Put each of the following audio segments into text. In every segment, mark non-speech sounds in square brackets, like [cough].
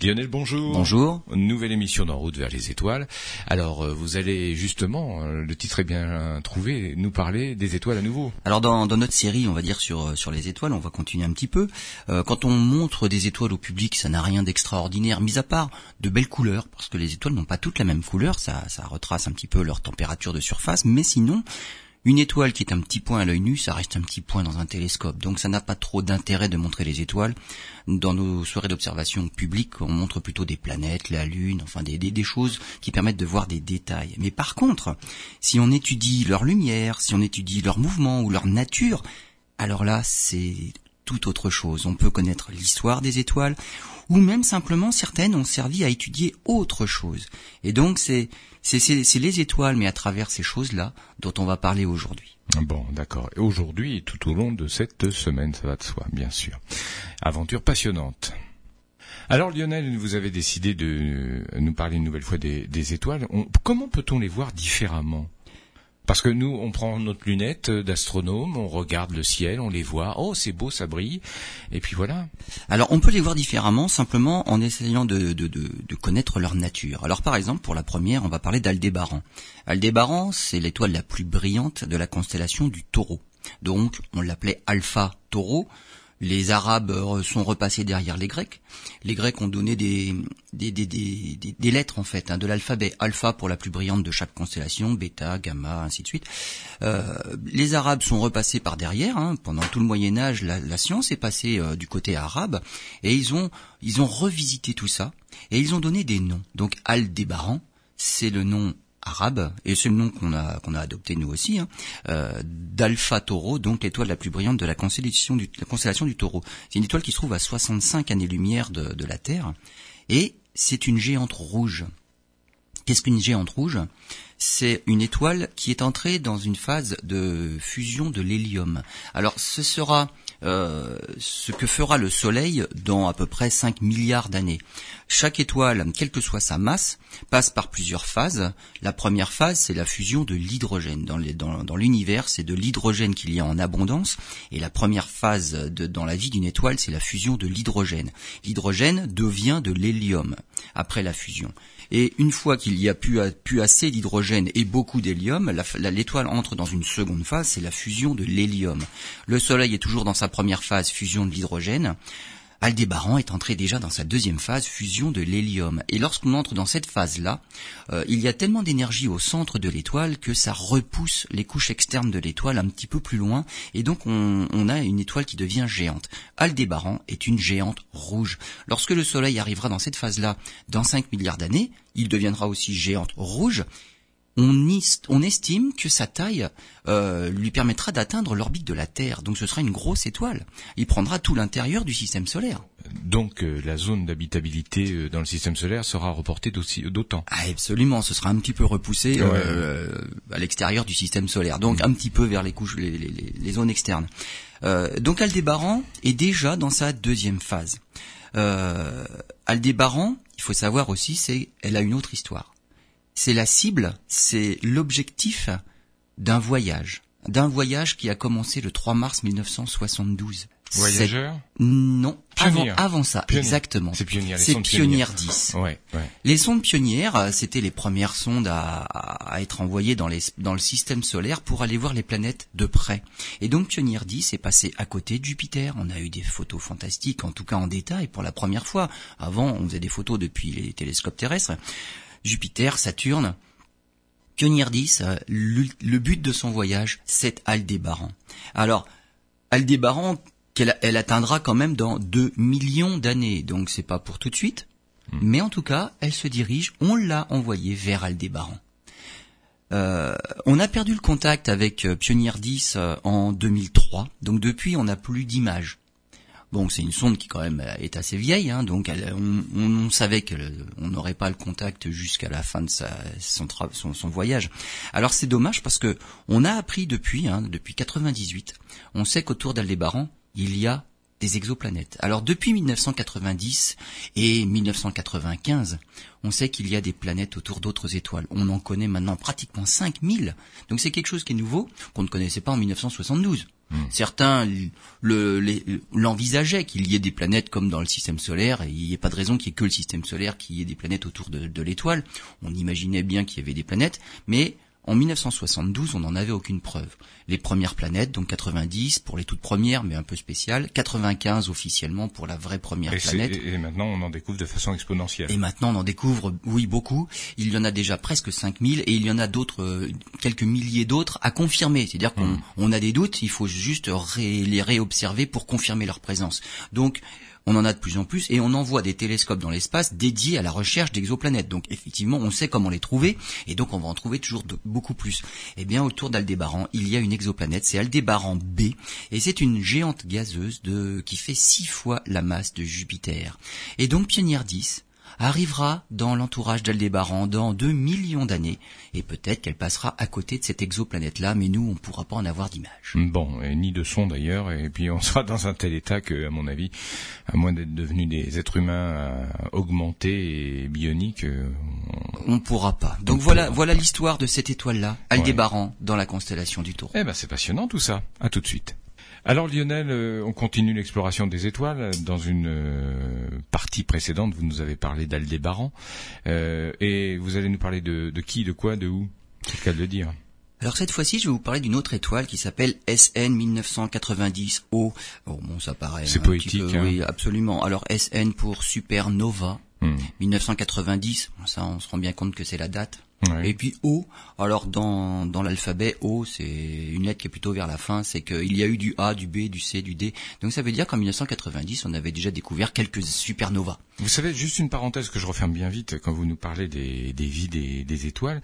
Lionel, bonjour. Bonjour. Nouvelle émission d'En route vers les étoiles. Alors, euh, vous allez justement, euh, le titre est bien trouvé, nous parler des étoiles à nouveau. Alors, dans, notre série, on va dire sur, sur les étoiles, on va continuer un petit peu. Euh, quand on montre des étoiles au public, ça n'a rien d'extraordinaire, mis à part de belles couleurs, parce que les étoiles n'ont pas toutes la même couleur, ça, ça retrace un petit peu leur température de surface, mais sinon, une étoile qui est un petit point à l'œil nu, ça reste un petit point dans un télescope. Donc ça n'a pas trop d'intérêt de montrer les étoiles. Dans nos soirées d'observation publique, on montre plutôt des planètes, la Lune, enfin des, des, choses qui permettent de voir des détails. Mais par contre, si on étudie leur lumière, si on étudie leur mouvement ou leur nature, alors là, c'est tout autre chose. On peut connaître l'histoire des étoiles, ou même simplement certaines ont servi à étudier autre chose. Et donc c'est c'est les étoiles, mais à travers ces choses-là, dont on va parler aujourd'hui. Bon, d'accord. Et aujourd'hui tout au long de cette semaine, ça va de soi, bien sûr. Aventure passionnante. Alors Lionel, vous avez décidé de nous parler une nouvelle fois des, étoiles. comment peut-on les voir différemment? Parce que nous, on prend notre lunette d'astronome, on regarde le ciel, on les voit, oh c'est beau, ça brille, et puis voilà. Alors on peut les voir différemment, simplement en essayant de, connaître leur nature. Alors par exemple, pour la première, on va parler d'Aldébaran. Aldébaran, c'est l'étoile la plus brillante de la constellation du taureau. Donc on l'appelait Alpha Taureau, les Arabes euh, sont repassés derrière les Grecs. Les Grecs ont donné des, des, des, des, lettres en fait, hein, de l'alphabet alpha pour la plus brillante de chaque constellation, bêta, gamma, ainsi de suite. Euh, les Arabes sont repassés par derrière. Hein. pendant tout le Moyen Âge, la, science est passée euh, du côté arabe et ils ont ils ont revisité tout ça et ils ont donné des noms. Donc Aldébaran, c'est le nom arabe, et c'est le nom qu'on a qu'on a adopté nous aussi, hein, euh, d'Alpha Taureau, donc l'étoile la plus brillante de la constellation du, la Taureau. C'est une étoile qui se trouve à 65 années-lumière de la Terre, et c'est une géante rouge. Qu'est-ce qu'une géante rouge? C'est une étoile qui est entrée dans une phase de fusion de l'hélium. Alors ce sera euh, ce que fera le Soleil dans à peu près 5 milliards d'années. Chaque étoile, quelle que soit sa masse, passe par plusieurs phases. La première phase, c'est la fusion de l'hydrogène. Dans l'univers, c'est de l'hydrogène qu'il y a en abondance. Et la première phase dans la vie d'une étoile, c'est la fusion de l'hydrogène. L'hydrogène devient de l'hélium après la fusion. Et une fois qu'il y a pu, assez d'hydrogène et beaucoup d'hélium, l'étoile entre dans une seconde phase, c'est la fusion de l'hélium. Le Soleil est toujours dans sa première phase, fusion de l'hydrogène. Aldébaran est entré déjà dans sa deuxième phase, fusion de l'hélium. Et lorsqu'on entre dans cette phase-là, euh, il y a tellement d'énergie au centre de l'étoile que ça repousse les couches externes de l'étoile un petit peu plus loin, et donc on, on a une étoile qui devient géante. Aldébaran est une géante rouge. Lorsque le Soleil arrivera dans cette phase-là, dans 5 milliards d'années, il deviendra aussi géante rouge, on, estime que sa taille euh, lui permettra d'atteindre l'orbite de la Terre. Donc ce sera une grosse étoile. Il prendra tout l'intérieur du système solaire. Donc euh, la zone d'habitabilité euh, dans le système solaire sera reportée d'autant. Ah, absolument, ce sera un petit peu repoussé à l'extérieur du système solaire. Donc un petit peu vers les couches, les, zones externes. donc Aldébaran est déjà dans sa deuxième phase. Aldébaran, il faut savoir aussi, c'est, elle a une autre histoire c'est la cible, c'est l'objectif d'un voyage, d'un voyage qui a commencé le 3 mars 1972. Voyageur Non, avant, ça, exactement. C'est Pionnière, C'est Pionnière 10. Les sondes Pionnières, euh, c'était les premières sondes à, être envoyées dans, dans le système solaire pour aller voir les planètes de près. Et donc Pionnière 10 est passé à côté de Jupiter. On a eu des photos fantastiques, en tout cas en détail, pour la première fois. Avant, on faisait des photos depuis les télescopes terrestres. Jupiter, Saturne. 10, euh, le, but de son voyage, c'est Aldébaran. Alors, Aldébaran, elle atteindra quand même dans 2 millions d'années, donc c'est pas pour tout de suite. Hmm. Mais en tout cas, elle se dirige, on l'a envoyée vers Aldébaran. Euh, on a perdu le contact avec euh, Pionnière 10 en 2003, donc depuis on n'a plus d'images. Bon, c'est une sonde qui quand même euh, est assez vieille, hein, donc on, savait qu'on n'aurait pas le contact jusqu'à la fin de sa, son, voyage. Alors c'est dommage parce que on a appris depuis, hein, depuis 98, on sait qu'autour d'Aldébaran, il y a des exoplanètes. Alors depuis 1990 et 1995, on sait qu'il y a des planètes autour d'autres étoiles. On en connaît maintenant pratiquement 5000. Donc c'est quelque chose qui est nouveau, qu'on ne connaissait pas en 1972. Hmm. Certains l'envisageaient qu'il y ait des planètes comme dans le système solaire, et il n'y a pas de raison qu'il y ait que le système solaire, qu'il y ait des planètes autour de l'étoile. On imaginait bien qu'il y avait des planètes, mais en 1972, on n'en avait aucune preuve. Les premières planètes, donc 90 pour les toutes premières, mais un peu spéciales, 95 officiellement pour la vraie première planète. Et, maintenant, on en découvre de façon exponentielle. Et maintenant, on en découvre, oui, beaucoup. Il y en a déjà presque 5000 et il y en a d'autres, euh, quelques milliers d'autres à confirmer. C'est-à-dire qu'on hmm. a des doutes, il faut juste les réobserver pour confirmer leur présence. Donc, on en a de plus en plus et on envoie des télescopes dans l'espace dédiés à la recherche d'exoplanètes. Donc effectivement, on sait comment les trouver et donc on va en trouver toujours beaucoup plus. Eh bien, autour d'Aldébaran, il y a une exoplanète, c'est Aldébaran B et c'est une géante gazeuse de qui fait six fois la masse de Jupiter. Et donc Pionnier 10 arrivera dans l'entourage d'Aldébaran dans deux millions d'années, et peut-être qu'elle passera à côté de cette exoplanète-là, mais nous, on ne pourra pas en avoir d'image. Bon, et ni de son d'ailleurs, et puis on [laughs] sera dans un tel état que, à mon avis, à moins d'être devenus des êtres humains euh, augmentés et bioniques, euh, on ne pourra pas. Donc voilà, voilà l'histoire de cette étoile-là, Aldébaran, dans la constellation du Taureau. Eh ben, c'est passionnant tout ça. À tout de suite. Alors Lionel, euh, on continue l'exploration des étoiles. Dans une euh, partie précédente, vous nous avez parlé d'Aldébaran. Euh, et vous allez nous parler de, qui, de quoi, de où? C'est le cas de le dire. Alors cette fois-ci, je vais vous parler d'une autre étoile qui s'appelle SN 1990O. Oh, bon, ça paraît. C'est poétique. Peu, hein. Oui, absolument. Alors SN pour supernova. 1990, hmm. ça on se rend bien compte que c'est la date. Et puis O, alors dans, dans l'alphabet O, c'est une lettre qui est plutôt vers la fin, c'est qu'il y a eu du A, du B, du C, du D. Donc ça veut dire qu'en 1990, on avait déjà découvert quelques supernovas. Vous savez, juste une parenthèse que je referme bien vite, quand vous nous parlez des, des vies des, des étoiles,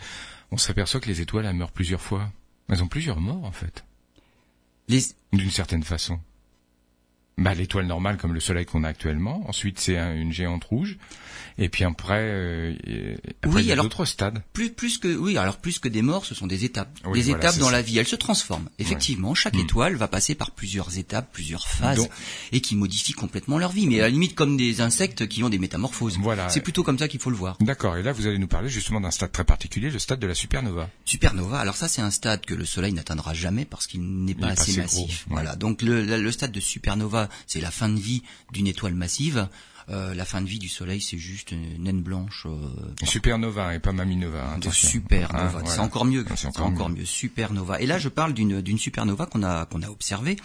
on s'aperçoit que les étoiles, elles meurent plusieurs fois. Elles ont plusieurs morts, en fait. D'une certaine façon. Bah, l'étoile normale comme le soleil qu'on a actuellement. Ensuite, c'est une géante rouge. Et puis après, euh, après il y a d'autres stades. Plus, plus que oui, alors plus que des morts, ce sont des étapes. des étapes dans la vie. Elles se transforment. Effectivement, chaque mm. étoile va passer par plusieurs étapes, plusieurs phases, et qui modifient complètement leur vie. Mais à la limite, comme des insectes qui ont des métamorphoses. Voilà. C'est plutôt comme ça qu'il faut le voir. D'accord. Et là, vous allez nous parler justement d'un stade très particulier, le stade de la supernova. Supernova. Alors ça, c'est un stade que le Soleil n'atteindra jamais parce qu'il n'est pas assez massif. Voilà. Donc le, le stade de supernova, c'est la fin de vie d'une étoile massive. Euh, la fin de vie du Soleil, c'est juste une naine blanche. Euh, supernova et pas maminova. Hein, de supernova. Ah, c'est encore mieux. C'est encore, mieux. Supernova. Et là, je parle d'une d'une supernova qu'on a qu'on a observée,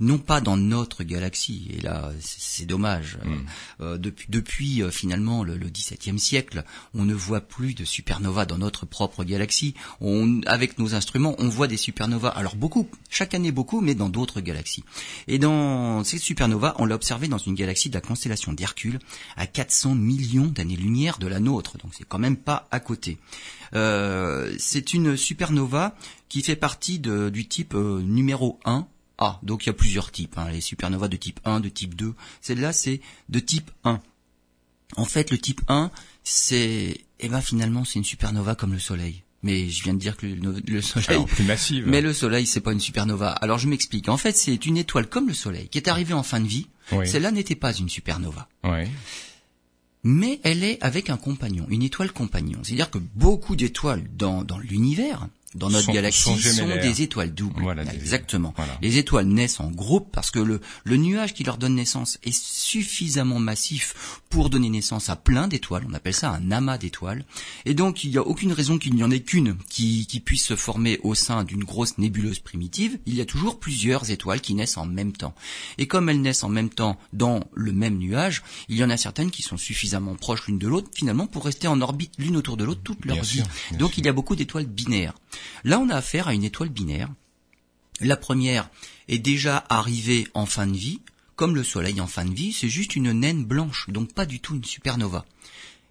non pas dans notre galaxie. Et là, c'est dommage. Hmm. Euh, depuis depuis euh, finalement le, le XVIIe siècle, on ne voit plus de supernova dans notre propre galaxie. On, avec nos instruments, on voit des supernovas. Alors beaucoup, chaque année beaucoup, mais dans d'autres galaxies. Et dans ces supernovas, on l'a observé dans une galaxie de la constellation d'Hercule à 400 millions d'années-lumière de la nôtre, donc c'est quand même pas à côté. Euh, c'est une supernova qui fait partie du type euh, numéro 1, ah, donc il y a plusieurs types, hein, les supernovas de type 1, de type 2. Celle-là, c'est de type 1. En fait, le type 1, c'est, eh ben finalement, c'est une supernova comme le Soleil. Mais je viens de dire que le, Soleil, plus massive. Mais le Soleil, c'est pas une supernova. Alors je m'explique. En fait, c'est une étoile comme le Soleil qui est arrivée en fin de vie celle-là n'était pas une supernova. Mais elle est avec un compagnon, une étoile compagnon. C'est-à-dire que beaucoup d'étoiles dans, dans l'univers dans notre galaxie sont, des étoiles doubles. Exactement. Les étoiles naissent en groupe parce que le, le nuage qui leur donne naissance est suffisamment massif pour donner naissance à plein d'étoiles. On appelle ça un amas d'étoiles. Et donc il n'y a aucune raison qu'il n'y en ait qu'une qui, qui puisse se former au sein d'une grosse nébuleuse primitive. Il y a toujours plusieurs étoiles qui naissent en même temps. Et comme elles naissent en même temps dans le même nuage, il y en a certaines qui sont suffisamment proches l'une de l'autre finalement pour rester en orbite l'une autour de l'autre toute leur vie. donc il y a beaucoup d'étoiles binaires. Là, on a affaire à une étoile binaire. La première est déjà arrivée en fin de vie, comme le Soleil en fin de vie, c'est juste une naine blanche, donc pas du tout une supernova.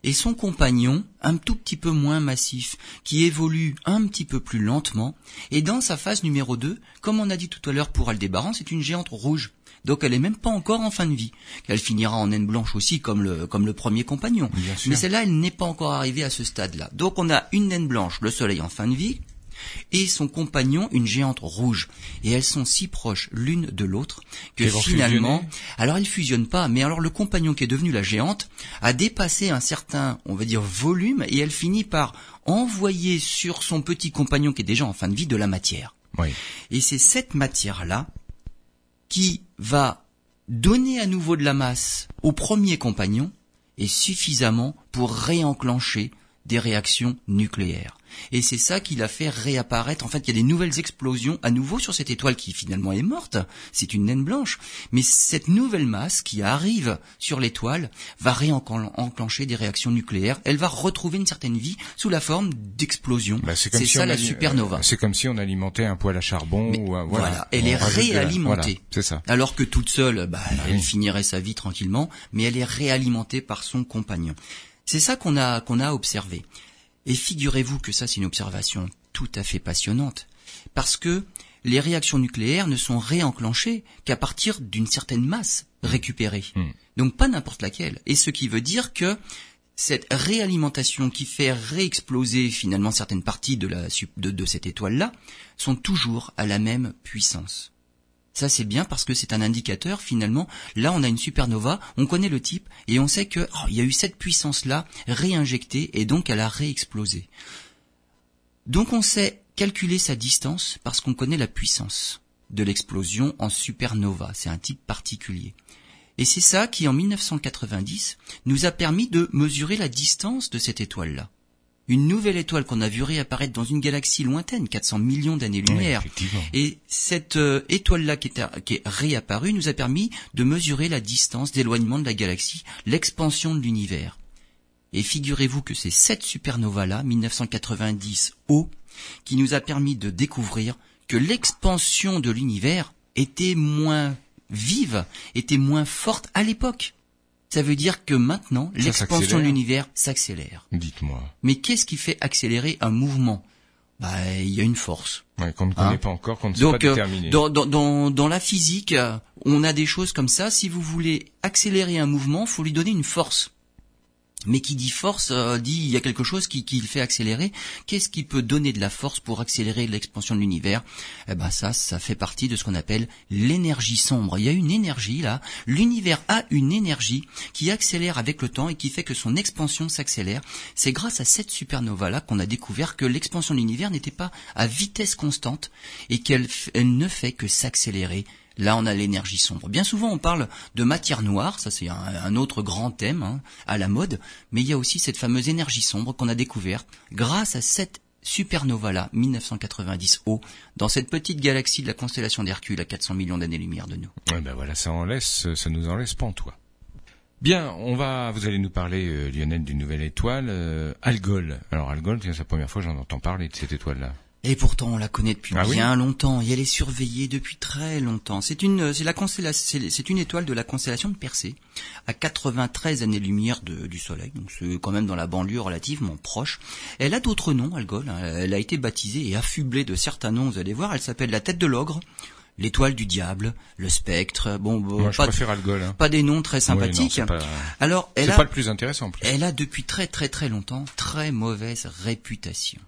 Et son compagnon, un tout petit peu moins massif, qui évolue un petit peu plus lentement, et dans sa phase numéro 2, comme on a dit tout à l'heure pour Aldébaran, c'est une géante rouge. Donc elle est même pas encore en fin de vie. Elle finira en naine blanche aussi comme le, comme le premier compagnon. Mais celle-là, elle n'est pas encore arrivée à ce stade-là. Donc on a une naine blanche, le soleil en fin de vie, et son compagnon une géante rouge. Et elles sont si proches l'une de l'autre que finalement, alors ils fusionnent pas, mais alors le compagnon qui est devenu la géante a dépassé un certain, on va dire, volume et elle finit par envoyer sur son petit compagnon qui est déjà en fin de vie de la matière. Oui. Et c'est cette matière-là qui va donner à nouveau de la masse au premier compagnon et suffisamment pour réenclencher des réactions nucléaires. Et c'est ça qui l'a fait réapparaître. En fait, il y a des nouvelles explosions à nouveau sur cette étoile qui finalement est morte. C'est une naine blanche. Mais cette nouvelle masse qui arrive sur l'étoile va réenclencher des réactions nucléaires. Elle va retrouver une certaine vie sous la forme d'explosions. Bah, c'est comme c'est si ça on la supernova. euh, C'est comme si on alimentait un poêle à charbon ou voilà, voilà. elle est réalimentée. voilà, c'est ça. Alors que toute seule, bah, elle oui. finirait sa vie tranquillement, mais elle est réalimentée par son compagnon. C'est ça qu'on a qu'on a observé. Et figurez-vous que ça, c'est une observation tout à fait passionnante, parce que les réactions nucléaires ne sont réenclenchées qu'à partir d'une certaine masse récupérée. Mm. Donc pas n'importe laquelle. Et ce qui veut dire que cette réalimentation qui fait réexploser finalement certaines parties de, la, sup- de, de cette étoile-là sont toujours à la même puissance. Ça c'est bien parce que c'est un indicateur finalement. Là on a une supernova, on connaît le type et on sait que oh, il y a eu cette puissance là réinjectée et donc elle a réexplosé. Donc on sait calculer sa distance parce qu'on connaît la puissance de l'explosion en supernova. C'est un type particulier. Et c'est ça qui en 1990 nous a permis de mesurer la distance de cette étoile-là. Une nouvelle étoile qu'on a vu réapparaître dans une galaxie lointaine, 400 millions d'années-lumière. Oui. Et cette euh, étoile-là qui, est à- qui est réapparue nous a permis de mesurer la distance d'éloignement de la galaxie, l'expansion de l'univers. Et figurez-vous que c'est cette supernova-là, 1990O, qui nous a permis de découvrir que l'expansion de l'univers était moins vive, était moins forte à l'époque. Ça veut dire que maintenant, l'expansion de l'univers s'accélère. Dites-moi. Mais qu'est-ce qui fait accélérer un mouvement? Bah, il y a une force. Ouais, qu'on ne Hein connaît pas encore, qu'on ne sait Donc, pas euh, déterminer. dans, dans, dans, dans la physique, euh, on a des choses comme ça. Si vous voulez accélérer un mouvement, faut lui donner une force. Mais qui dit force euh, dit il y a quelque chose qui, qui le fait accélérer. Qu'est-ce qui peut donner de la force pour accélérer l'expansion de l'univers? Eh ben ça, ça fait partie de ce qu'on appelle l'énergie sombre. Il y a une énergie là. L'univers a une énergie qui accélère avec le temps et qui fait que son expansion s'accélère. C'est grâce à cette supernova là qu'on a découvert que l'expansion de l'univers n'était pas à vitesse constante et qu'elle ne fait que s'accélérer. Là, on a l'énergie sombre. Bien souvent, on parle de matière noire, ça c'est un, autre grand thème hein, à la mode, mais il y a aussi cette fameuse énergie sombre qu'on a découverte grâce à cette supernova-là, 1990O, dans cette petite galaxie de la constellation d'Hercule à 400 millions d'années-lumière de nous. Ouais, ben voilà, ça en laisse, ça nous en laisse pantois. Bien, on va, vous allez nous parler, euh, Lionel, d'une nouvelle étoile, euh, Algol. Alors Algol, c'est la première fois que j'en entends parler de cette étoile-là. Et pourtant, on la connaît depuis Ah oui bien longtemps, et elle est surveillée depuis très longtemps. C'est une, c'est la constellation, c'est une étoile de la constellation de Persée, à 93 années-lumière du Soleil, donc c'est quand même dans la banlieue relativement proche. Elle a d'autres noms, Algol. hein. Elle a été baptisée et affublée de certains noms, vous allez voir. Elle s'appelle la tête de l'ogre, l'étoile du diable, le spectre. Bon, bon, Moi, je pas, préfère Algol. Hein. pas des noms très non, sympathiques. c'est pas, Alors, elle a, pas le plus intéressant. en plus. elle a depuis très très très longtemps très mauvaise réputation.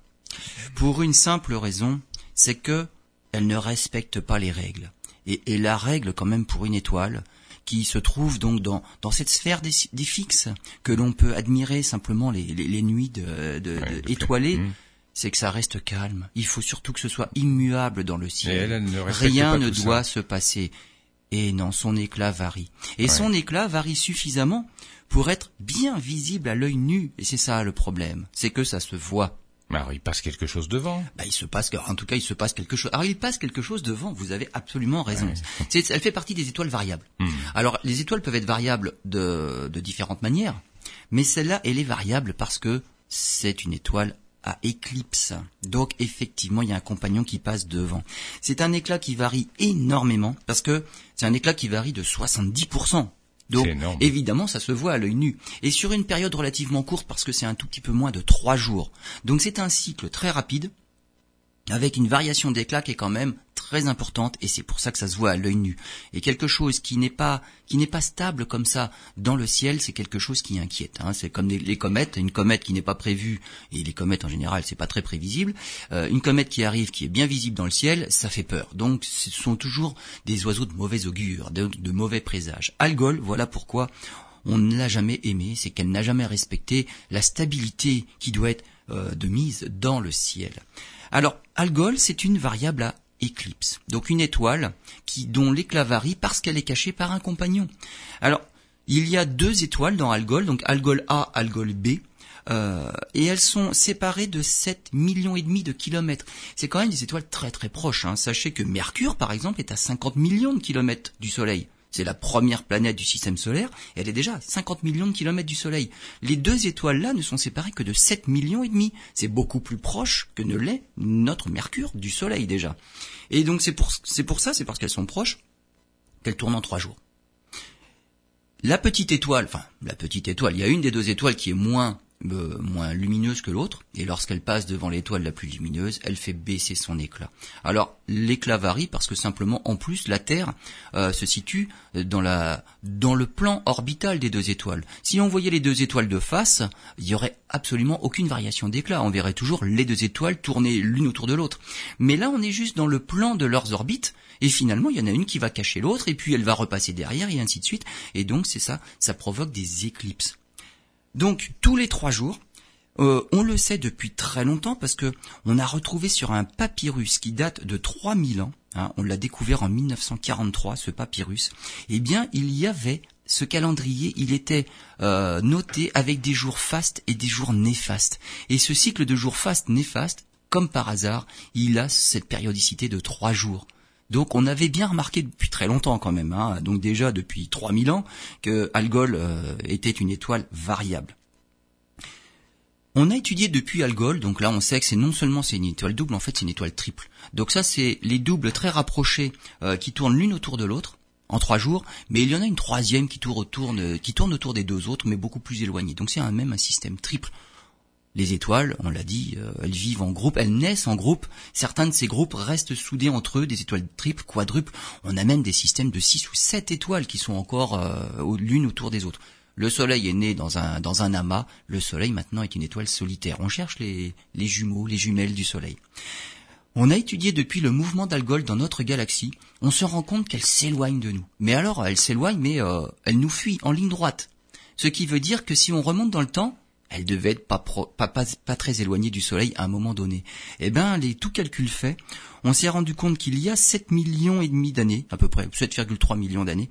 Pour une simple raison, c'est que elle ne respecte pas les règles. Et, et la règle quand même pour une étoile qui se trouve donc dans, dans cette sphère des, des fixes que l'on peut admirer simplement les, les, les nuits de, de- Ouais, de- tout à fait. étoilées, Mmh. c'est que ça reste calme. Il faut surtout que ce soit immuable dans le ciel. elle, elle ne respecte Rien ne ça. doit se passer. Et non, son éclat varie. Et Ouais. son éclat varie suffisamment pour être bien visible à l'œil nu. Et c'est ça le problème. C'est que ça se voit. Alors, il passe quelque chose devant. Bah, il se passe, en tout cas, il se passe quelque chose. Alors, il passe quelque chose devant. Vous avez absolument raison. Ouais. C'est- elle fait partie des étoiles variables. Hmm. Alors, les étoiles peuvent être variables de, de différentes manières. Mais celle-là, elle est variable parce que c'est une étoile à éclipse. Donc, effectivement, il y a un compagnon qui passe devant. C'est un éclat qui varie énormément parce que c'est un éclat qui varie de 70%. Donc, évidemment, ça se voit à l'œil nu. Et sur une période relativement courte, parce que c'est un tout petit peu moins de trois jours. Donc, c'est un cycle très rapide, avec une variation d'éclat qui est quand même très importante et c'est pour ça que ça se voit à l'œil nu. Et quelque chose qui n'est pas qui n'est pas stable comme ça dans le ciel, c'est quelque chose qui inquiète. Hein. C'est comme les, comètes, une comète qui n'est pas prévue et les comètes en général c'est pas très prévisible. Euh, une comète qui arrive, qui est bien visible dans le ciel, ça fait peur. Donc ce sont toujours des oiseaux de mauvais augure, de, mauvais présages. Algol, voilà pourquoi on ne l'a jamais aimée, c'est qu'elle n'a jamais respecté la stabilité qui doit être euh, de mise dans le ciel. Alors, Algol, c'est une variable à éclipse, donc une étoile qui dont l'éclat varie parce qu'elle est cachée par un compagnon. Alors, il y a deux étoiles dans Algol, donc Algol A, Algol B. Euh, et elles sont séparées de 7 millions et demi de kilomètres. C'est quand même des étoiles très très proches. Hein. Sachez que Mercure, par exemple, est à 50 millions de kilomètres du Soleil c'est la première planète du système solaire, elle est déjà à 50 millions de kilomètres du Soleil. Les deux étoiles-là ne sont séparées que de 7 millions et demi. C'est beaucoup plus proche que ne l'est notre Mercure du Soleil déjà. Et donc c'est pour, c'est pour ça, c'est parce qu'elles sont proches, qu'elles tournent en trois jours. La petite étoile, enfin la petite étoile, il y a une des deux étoiles qui est moins euh, moins lumineuse que l'autre, et lorsqu'elle passe devant l'étoile la plus lumineuse, elle fait baisser son éclat. Alors l'éclat varie parce que simplement en plus la Terre euh, se situe dans la dans le plan orbital des deux étoiles. Si on voyait les deux étoiles de face, il y aurait absolument aucune variation d'éclat. On verrait toujours les deux étoiles tourner l'une autour de l'autre. Mais là, on est juste dans le plan de leurs orbites. Et finalement, il y en a une qui va cacher l'autre, et puis elle va repasser derrière, et ainsi de suite. Et donc, c'est ça, ça provoque des éclipses. Donc tous les trois jours, euh, on le sait depuis très longtemps parce que on a retrouvé sur un papyrus qui date de 3000 ans, hein, on l'a découvert en 1943 ce papyrus, eh bien il y avait ce calendrier, il était euh, noté avec des jours fastes et des jours néfastes. Et ce cycle de jours fastes néfastes, comme par hasard, il a cette périodicité de trois jours. Donc on avait bien remarqué depuis très longtemps quand même, hein, donc déjà depuis 3000 ans, que Algol euh, était une étoile variable. On a étudié depuis Algol, donc là on sait que c'est non seulement c'est une étoile double, en fait c'est une étoile triple. Donc ça c'est les doubles très rapprochés euh, qui tournent l'une autour de l'autre en trois jours, mais il y en a une troisième qui tourne autour, des deux autres, mais beaucoup plus éloignée. Donc c'est un même un système triple. Les étoiles, on l'a dit, euh, elles vivent en groupe, elles naissent en groupe. Certains de ces groupes restent soudés entre eux, des étoiles triples, quadruples. On a même des systèmes de six ou sept étoiles qui sont encore euh, l'une autour des autres. Le Soleil est né dans un, dans un amas. Le Soleil maintenant est une étoile solitaire. On cherche les, les jumeaux, les jumelles du Soleil. On a étudié depuis le mouvement d'Algol dans notre galaxie. On se rend compte qu'elle s'éloigne de nous. Mais alors, elle s'éloigne, mais euh, elle nous fuit en ligne droite. Ce qui veut dire que si on remonte dans le temps, elle devait être pas, pas, très éloignée du Soleil à un moment donné. Eh ben, les tout calcul fait, on s'est rendu compte qu'il y a 7 millions et demi d'années, à peu près 7,3 millions d'années,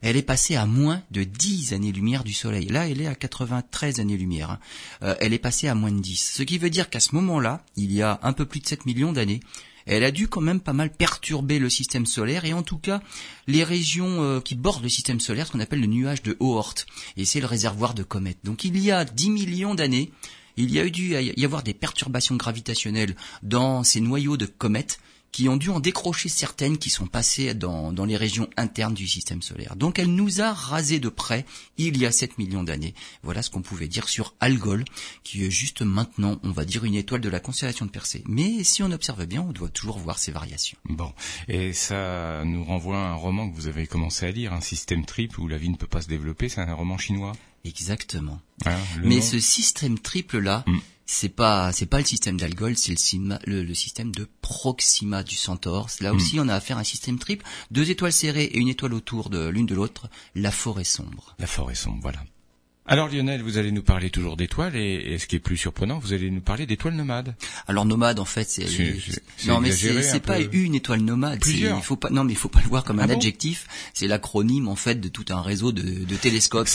elle est passée à moins de 10 années-lumière du Soleil. Là, elle est à 93 années-lumière. Hein. Euh, elle est passée à moins de 10. Ce qui veut dire qu'à ce moment-là, il y a un peu plus de 7 millions d'années, elle a dû quand même pas mal perturber le système solaire et en tout cas les régions euh, qui bordent le système solaire, ce qu'on appelle le nuage de Oort. Et c'est le réservoir de comètes. Donc il y a 10 millions d'années, il y a eu dû y avoir des perturbations gravitationnelles dans ces noyaux de comètes qui ont dû en décrocher certaines qui sont passées dans, dans les régions internes du système solaire. Donc elle nous a rasé de près il y a 7 millions d'années. Voilà ce qu'on pouvait dire sur Algol, qui est juste maintenant, on va dire, une étoile de la constellation de Persée. Mais si on observe bien, on doit toujours voir ces variations. Bon, et ça nous renvoie à un roman que vous avez commencé à lire, un système triple où la vie ne peut pas se développer, c'est un roman chinois Exactement. Hein, Mais ce système triple là, mm c'est pas c'est pas le système d'Algol, c'est le, le, système de Proxima du Centaure. Là aussi, hmm. on a affaire à un système triple, deux étoiles serrées et une étoile autour de l'une de l'autre, la forêt sombre. La forêt sombre, voilà. Alors Lionel, vous allez nous parler toujours d'étoiles et, ce qui est plus surprenant, vous allez nous parler d'étoiles nomades. Alors nomade en fait, c'est non mais c'est pas une étoile nomade. Plusieurs. Il faut pas non mais il faut pas le voir comme un ah adjectif. c'est l'acronyme en fait de tout un réseau de, de télescopes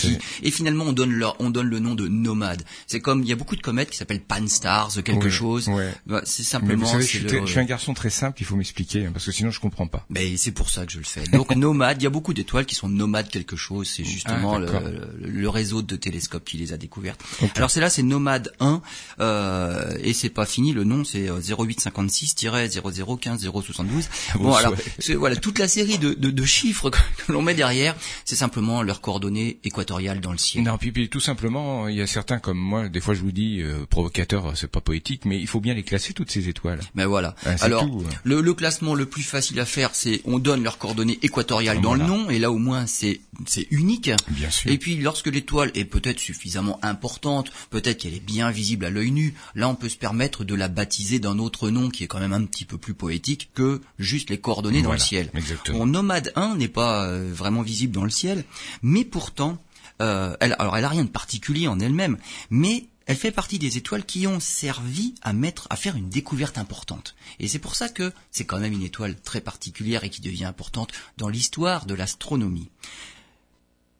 et finalement on donne leur on donne le nom de nomade. C'est comme il y a beaucoup de comètes qui s'appellent Pan-Stars quelque chose. Bah, c'est simplement. je, suis, un garçon très simple, il faut m'expliquer hein, parce que sinon je comprends pas. Mais c'est pour ça que je le fais. Donc [laughs] nomade, il y a beaucoup d'étoiles qui sont nomades quelque chose. C'est justement ah, le, le réseau de télescope qui les a découvertes. Alors c'est là, c'est Nomad 1, euh, et c'est pas fini. Le nom c'est 0856-0015-072. [laughs] Bon, alors c'est voilà toute la série de, de, de chiffres que l'on met derrière, c'est simplement leurs coordonnées équatoriales dans le ciel. Non, puis, puis, tout simplement, il y a certains comme moi, des fois je vous dis euh, provocateur, c'est pas poétique, mais il faut bien les classer toutes ces étoiles. Ben voilà. Ah, Alors tout. le, le classement le plus facile à faire, c'est on donne leurs coordonnées équatoriales dans Voilà. le nom, et là au moins c'est c'est unique. Bien sûr. Et puis lorsque l'étoile est peut-être suffisamment importante, peut-être qu'elle est bien visible à l'œil nu, là on peut se permettre de la baptiser d'un autre nom qui est quand même un petit peu plus poétique que juste les coordonnées dans le ciel. exactement. Bon, Nomade 1 n'est pas euh, vraiment visible dans le ciel, mais pourtant, euh, elle, alors elle a rien de particulier en elle-même, mais elle fait partie des étoiles qui ont servi à mettre, à faire une découverte importante. Et c'est pour ça que c'est quand même une étoile très particulière et qui devient importante dans l'histoire de l'astronomie.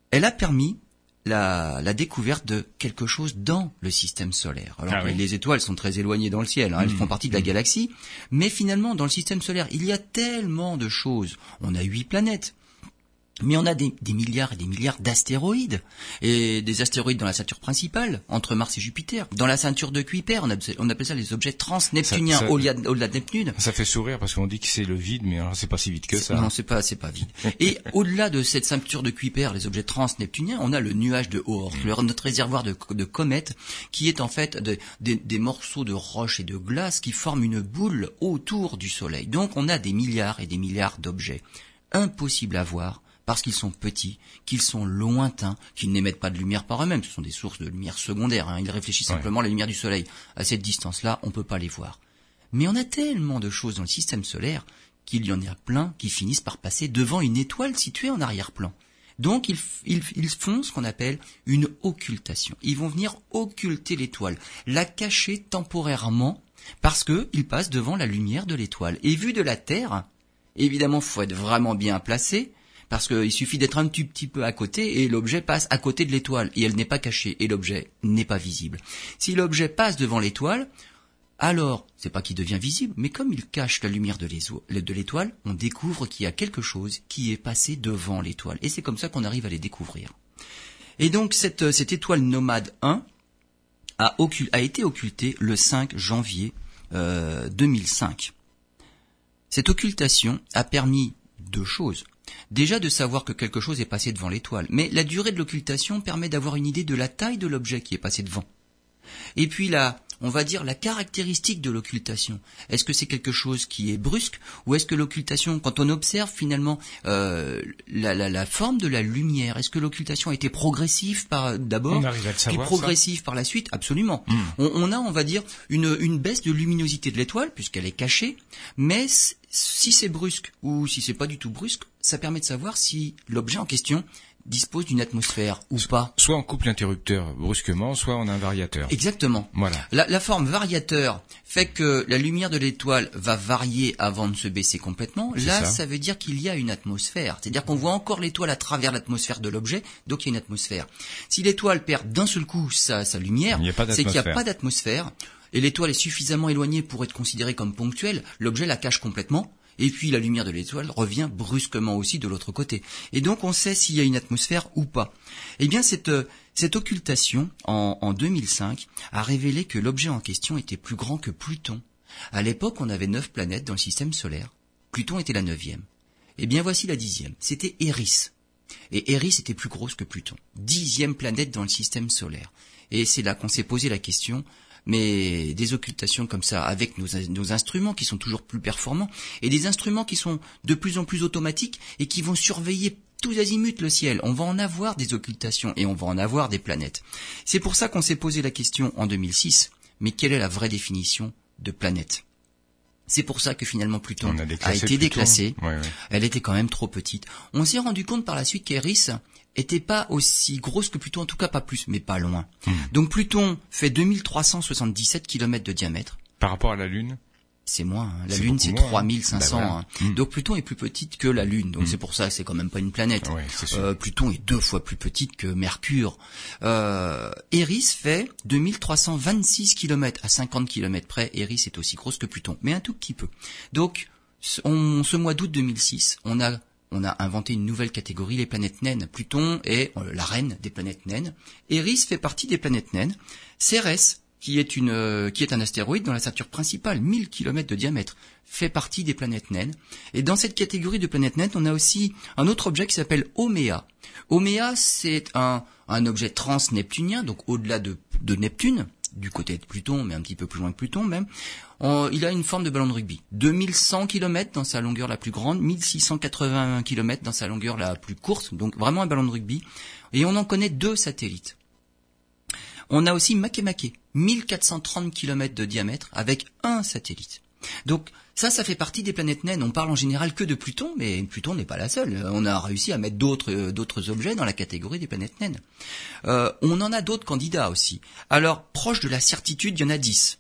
Elle a permis la, la découverte de quelque chose dans le système solaire. Alors Ah oui. les étoiles sont très éloignées dans le ciel, hein, elles font partie de la galaxie, mais finalement dans le système solaire il y a tellement de choses. On a huit planètes. Mais on a des, des milliards et des milliards d'astéroïdes. Et des astéroïdes dans la ceinture principale, entre Mars et Jupiter. Dans la ceinture de Kuiper, on appelle, on appelle ça les objets transneptuniens au-delà de- Neptune. Ça fait sourire parce qu'on dit que c'est le vide, mais c'est pas si vite que ça. Non, c'est pas, c'est pas vide. Et [laughs] au-delà de cette ceinture de Kuiper, les objets transneptuniens, on a le nuage de Oort, notre réservoir de, de comètes, qui est en fait de- des- des morceaux de roche et de glace qui forment une boule autour du Soleil. Donc on a des milliards et des milliards d'objets impossibles à voir parce qu'ils sont petits, qu'ils sont lointains, qu'ils n'émettent pas de lumière par eux-mêmes. Ce sont des sources de lumière secondaire. hein. Ils réfléchissent Ouais. simplement à la lumière du Soleil. À cette distance-là, on peut pas les voir. Mais on a tellement de choses dans le système solaire qu'il y en a plein qui finissent par passer devant une étoile située en arrière-plan. Donc ils, f- ils, ils font ce qu'on appelle une occultation. Ils vont venir occulter l'étoile, la cacher temporairement parce que ils passent devant la lumière de l'étoile. Et vu de la Terre, évidemment, faut être vraiment bien placé parce qu'il suffit d'être un petit, petit peu à côté et l'objet passe à côté de l'étoile et elle n'est pas cachée et l'objet n'est pas visible. Si l'objet passe devant l'étoile, alors, c'est pas qu'il devient visible, mais comme il cache la lumière de l'étoile, on découvre qu'il y a quelque chose qui est passé devant l'étoile. Et c'est comme ça qu'on arrive à les découvrir. Et donc, cette, cette étoile nomade 1 a, a été occultée le 5 janvier euh, 2005. Cette occultation a permis deux choses. Déjà de savoir que quelque chose est passé devant l'étoile, mais la durée de l'occultation permet d'avoir une idée de la taille de l'objet qui est passé devant. Et puis là, on va dire la caractéristique de l'occultation. Est-ce que c'est quelque chose qui est brusque ou est-ce que l'occultation, quand on observe finalement euh, la, la- la forme de la lumière, est-ce que l'occultation a été progressive par d'abord, puis progressive par la suite? Absolument. On, on a, on va dire, une, une baisse de luminosité de l'étoile puisqu'elle est cachée, mais si c'est brusque ou si c'est pas du tout brusque, ça permet de savoir si l'objet en question dispose d'une atmosphère ou pas. Soit on coupe l'interrupteur brusquement, soit on a un variateur. Exactement. Voilà. La, la forme variateur fait que la lumière de l'étoile va varier avant de se baisser complètement. Là, ça. ça. veut dire qu'il y a une atmosphère. C'est-à-dire qu'on voit encore l'étoile à travers l'atmosphère de l'objet, donc il y a une atmosphère. Si l'étoile perd d'un seul coup sa, sa lumière, c'est qu'il n'y a pas d'atmosphère, et l'étoile est suffisamment éloignée pour être considérée comme ponctuelle, l'objet la cache complètement, et puis la lumière de l'étoile revient brusquement aussi de l'autre côté. Et donc on sait s'il y a une atmosphère ou pas. Eh bien cette, euh, cette occultation, en, en 2005, a révélé que l'objet en question était plus grand que Pluton. À l'époque, on avait neuf planètes dans le système solaire. Pluton était la neuvième. Eh bien voici la dixième. C'était Eris. Et Eris était plus grosse que Pluton. Dixième planète dans le système solaire. Et c'est là qu'on s'est posé la question, mais des occultations comme ça, avec nos, nos instruments qui sont toujours plus performants, et des instruments qui sont de plus en plus automatiques et qui vont surveiller tous azimuts le ciel. On va en avoir des occultations et on va en avoir des planètes. C'est pour ça qu'on s'est posé la question en 2006, mais quelle est la vraie définition de planète? C'est pour ça que finalement Pluton On a été déclassé. Ouais, ouais. Elle était quand même trop petite. On s'est rendu compte par la suite qu'Eris était pas aussi grosse que Pluton, en tout cas pas plus, mais pas loin. Hmm. Donc Pluton fait 2377 km de diamètre. Par rapport à la Lune, C'est moins. hein. La Lune, c'est moins, hein. 3500. Bah voilà. hein. Mm. Donc Pluton est plus petite que la Lune. Donc c'est pour ça que c'est quand même pas une planète. Ouais. Euh, Pluton est deux fois plus petite que Mercure. Euh, Eris fait 2326 km. À 50 km près, Eris est aussi grosse que Pluton, mais un tout petit peu. Donc, on- ce mois d'août 2006, on a on a inventé une nouvelle catégorie, les planètes naines. Pluton est euh, la reine des planètes naines. Eris fait partie des planètes naines. Cérès, qui est une euh, qui est un astéroïde dans la ceinture principale, 1000 km de diamètre, fait partie des planètes naines. Et dans cette catégorie de planètes naines, on a aussi un autre objet qui s'appelle Oméa. Oméa, c'est un, objet transneptunien, donc au-delà de, de Neptune, du côté de Pluton, mais un petit peu plus loin que Pluton même. il a une forme de ballon de rugby. 2100 km dans sa longueur la plus grande, 1680 km dans sa longueur la plus courte, donc vraiment un ballon de rugby. Et on en connaît deux satellites. On a aussi Makemake, 1430 km de diamètre avec un satellite. Donc ça, ça fait partie des planètes naines. On parle en général que de Pluton, mais Pluton n'est pas la seule. On a réussi à mettre d'autres euh, d'autres objets dans la catégorie des planètes naines. Euh, on en a d'autres candidats aussi. Alors, proche de la certitude, il y en a dix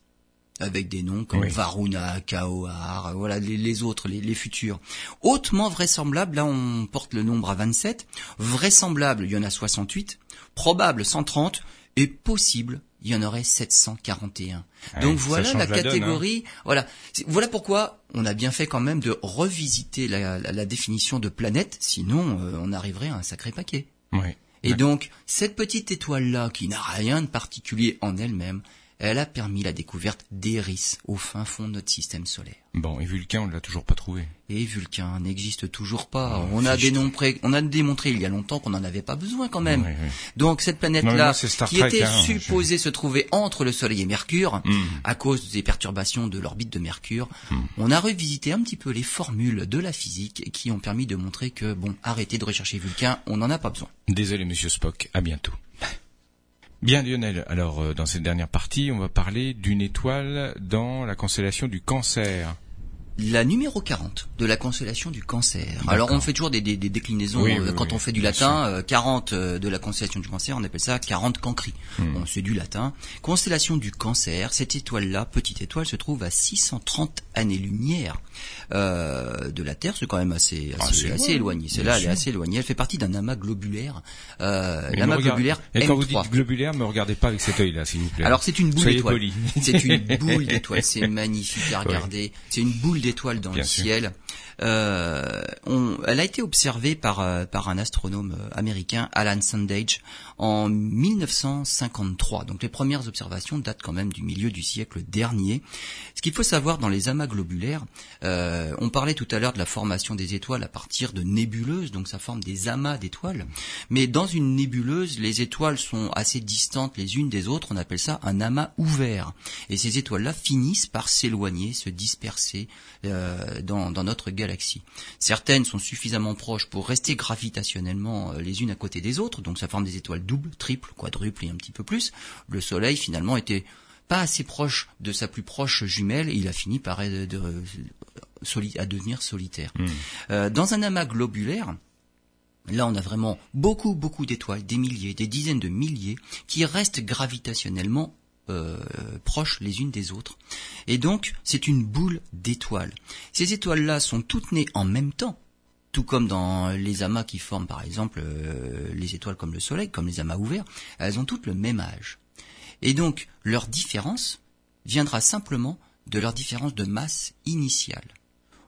avec des noms comme Varuna, Kaohar, voilà les, autres, les, les, futurs. Hautement vraisemblable, là on porte le nombre à 27. Vraisemblable, il y en a 68. Probable, 130. Et possible, il y en aurait 741. Donc voilà la hein. catégorie. Voilà, voilà pourquoi on a bien fait quand même de revisiter la, définition de planète. Sinon, euh, on arriverait à un sacré paquet. Et donc cette petite étoile là, qui n'a rien de particulier en elle-même, elle a permis la découverte d'Eris au fin fond de notre système solaire. Bon, et Vulcain, on ne l'a toujours pas trouvé. Et Vulcain n'existe toujours pas. Oh, on a démontré, on a démontré il y a longtemps qu'on n'en avait pas besoin quand même. Donc cette planète-là, qui était hein, supposée se trouver entre le Soleil et Mercure, hmm. à cause des perturbations de l'orbite de Mercure, hmm. on a revisité un petit peu les formules de la physique qui ont permis de montrer que, bon, arrêtez de rechercher Vulcain, on n'en a pas besoin. Désolé, monsieur Spock, à bientôt. Bien Lionel, alors euh, dans cette dernière partie, on va parler d'une étoile dans la constellation du cancer la numéro 40 de la constellation du cancer. Alors on fait toujours des, déclinaisons euh, quand on fait du latin. 40 euh, euh, de la constellation du cancer, on appelle ça 40 cancri. Hmm. Bon, c'est du latin. Constellation du cancer, cette étoile-là, petite étoile, se trouve à 630 années-lumière de la Terre. C'est quand même assez ah, assez, éloigné. Celle-là, elle est assez éloignée. Elle fait partie d'un amas globulaire. l'amas globulaire Et quand vous dites globulaire, me regardez pas avec cet œil-là, s'il vous plaît. Alors c'est une boule d'étoile. C'est une boule [laughs] d'étoile. C'est magnifique à regarder. C'est une boule d'étoiles dans le ciel. Euh, on, elle a été observée par, euh, un astronome euh, américain, Alan Sandage, en 1953. Donc les premières observations datent quand même du milieu du siècle dernier. Ce qu'il faut savoir dans les amas globulaires, on parlait tout à l'heure de la formation des étoiles à partir de nébuleuses, donc ça forme des amas d'étoiles. Mais dans une nébuleuse, les étoiles sont assez distantes les unes des autres, on appelle ça un amas ouvert. Et ces étoiles-là finissent par s'éloigner, se disperser dans notre galaxie. Certaines sont suffisamment proches pour rester gravitationnellement euh, les unes à côté des autres, donc ça forme des étoiles doubles, triples, quadruples et un petit peu plus. Le Soleil finalement était pas assez proche de sa plus proche jumelle et il a fini par euh, à devenir solitaire. Hmm. Euh, dans un amas globulaire, Là, on a vraiment beaucoup, beaucoup d'étoiles, des milliers, des dizaines de milliers, qui restent gravitationnellement proches les unes des autres. Et donc, c'est une boule d'étoiles. Ces étoiles-là sont toutes nées en même temps, tout comme dans les amas qui forment par exemple euh, les étoiles comme le Soleil, comme les amas ouverts, elles ont toutes le même âge. Et donc leur différence viendra simplement de leur différence de masse initiale.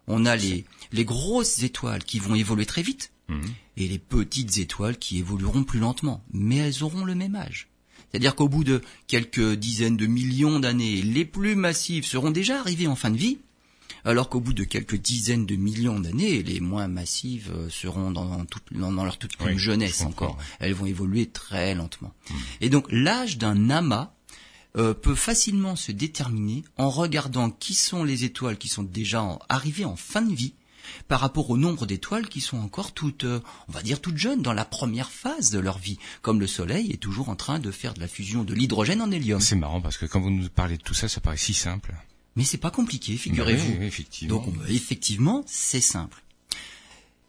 On a les, les grosses étoiles qui vont évoluer très vite mhm. et les petites étoiles qui évolueront plus lentement, mais elles auront le même âge. C'est-à-dire qu'au bout de quelques dizaines de millions d'années, les plus massives seront déjà arrivées en fin de vie, alors qu'au bout de quelques dizaines de millions d'années, les moins massives euh, seront dans, leur toute jeunesse encore. Elles vont évoluer très lentement. Hmm. Et donc l'âge d'un amas euh, peut facilement se déterminer en regardant qui sont les étoiles qui sont déjà arrivées en fin de vie par rapport au nombre d'étoiles qui sont encore toutes, euh, on va dire toutes jeunes, dans la première phase de leur vie, comme le Soleil est toujours en train de faire de la fusion de l'hydrogène en hélium. C'est marrant parce que quand vous nous parlez de tout ça, ça paraît si simple. Mais c'est pas compliqué, figurez-vous. effectivement. Donc effectivement, c'est simple.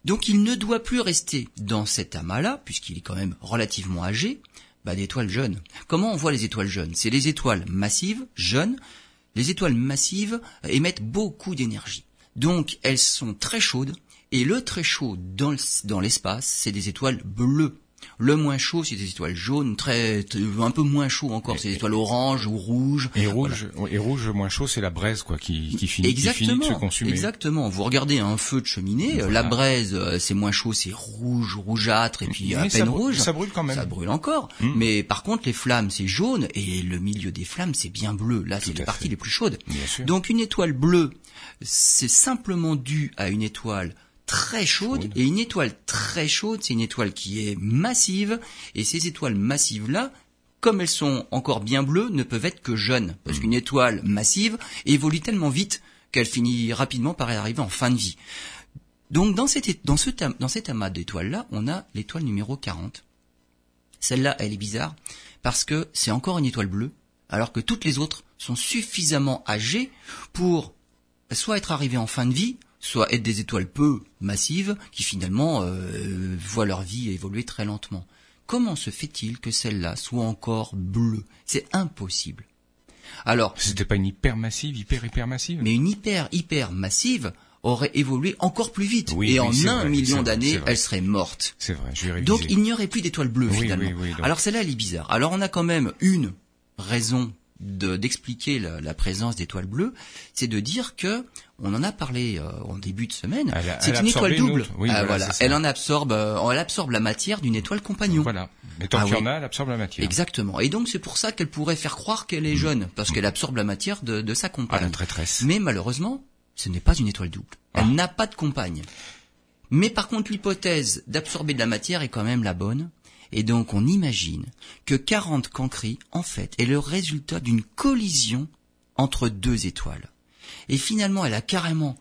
Donc il ne doit plus rester dans cet amas-là, puisqu'il est quand même relativement âgé, bah, d'étoiles jeunes. Comment on voit les étoiles jeunes? C'est les étoiles massives, jeunes. Les étoiles massives émettent beaucoup d'énergie. Donc elles sont très chaudes, et le très chaud dans l'espace, c'est des étoiles bleues Le moins chaud, c'est des étoiles jaunes, très, un peu moins chaud encore, c'est des étoiles oranges ou rouges. Et rouge, et rouge moins chaud, c'est la braise quoi qui, qui finit, qui finit de se consumer. Exactement. Vous regardez un feu de cheminée, la braise, euh, c'est moins chaud, c'est rouge, rougeâtre, et puis à peine rouge. Ça brûle quand même. Ça brûle encore. Hmm. Mais par contre, les flammes, c'est jaune, et le milieu des flammes, c'est bien bleu. Là, c'est les parties les plus chaudes. Donc une étoile bleue, c'est simplement dû à une étoile très chaude, et une étoile très chaude, c'est une étoile qui est massive et ces étoiles massives là, comme elles sont encore bien bleues, ne peuvent être que jeunes parce hmm. qu'une étoile massive évolue tellement vite qu'elle finit rapidement par arriver en fin de vie. Donc dans, cette, dans, ce, dans cet amas d'étoiles là, on a l'étoile numéro 40. Celle-là, elle est bizarre parce que c'est encore une étoile bleue alors que toutes les autres sont suffisamment âgées pour soit être arrivées en fin de vie, soit être des étoiles peu massives qui finalement euh, voient leur vie évoluer très lentement. Comment se fait-il que celle-là soit encore bleue? C'est impossible. Alors, c'était pas une hyper massive, hyper hyper massive Mais une hyper hyper massive aurait évolué encore plus vite. et en un million d'années, elle serait morte. C'est vrai, je vais Donc il n'y aurait plus d'étoiles bleues finalement. Alors celle-là, elle est bizarre. Alors on a quand même une raison d'expliquer la, présence d'étoiles bleues, c'est de dire que on en a parlé euh, en début de semaine. C'est une étoile double. Ah, voilà, Elle en absorbe, euh, elle absorbe la matière d'une étoile compagnon. Voilà. Mais tant ah qu'il y en a, elle absorbe la matière. Exactement. Et donc c'est pour ça qu'elle pourrait faire croire qu'elle est mm. jeune, parce qu'elle absorbe la matière de, de sa compagne. Ah, la traîtresse. Mais malheureusement, ce n'est pas une étoile double. Elle ah. n'a pas de compagne. Mais par contre, l'hypothèse d'absorber de la matière est quand même la bonne, et donc on imagine que 40 Cancri, en fait, est le résultat d'une collision entre deux étoiles. Et finalement, elle a carrément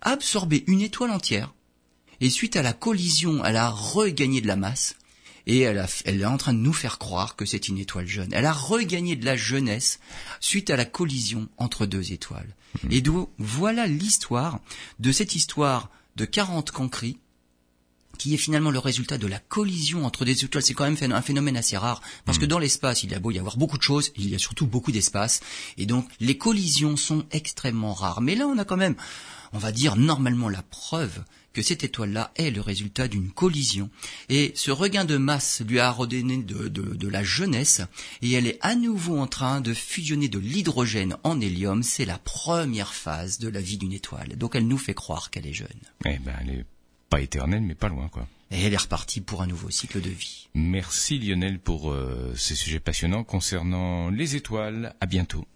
absorbé une étoile entière, et suite à la collision, elle a regagné de la masse, et elle, elle est en train de nous faire croire que c'est une étoile jeune. Elle a regagné de la jeunesse suite à la collision entre deux étoiles. Mmh. Et donc, voilà l'histoire de cette histoire de 40 Cancri, qui est finalement le résultat de la collision entre des étoiles. C'est quand même un phénomène assez rare, parce que hmm. dans l'espace, il y a beau y avoir beaucoup de choses, il y a surtout beaucoup d'espace, et donc les collisions sont extrêmement rares. Mais là, on a quand même, on va dire normalement la preuve que cette étoile-là est le résultat d'une collision. Et ce regain de masse lui a redonné de, de, la jeunesse, et elle est à nouveau en train de fusionner de l'hydrogène en hélium. C'est la première phase de la vie d'une étoile. Donc elle nous fait croire qu'elle est jeune. Eh ben, elle est pas éternelle, mais pas loin, quoi. Et elle est repartie pour un nouveau cycle de vie. Merci Lionel pour euh, ces sujets passionnants concernant les étoiles. À bientôt.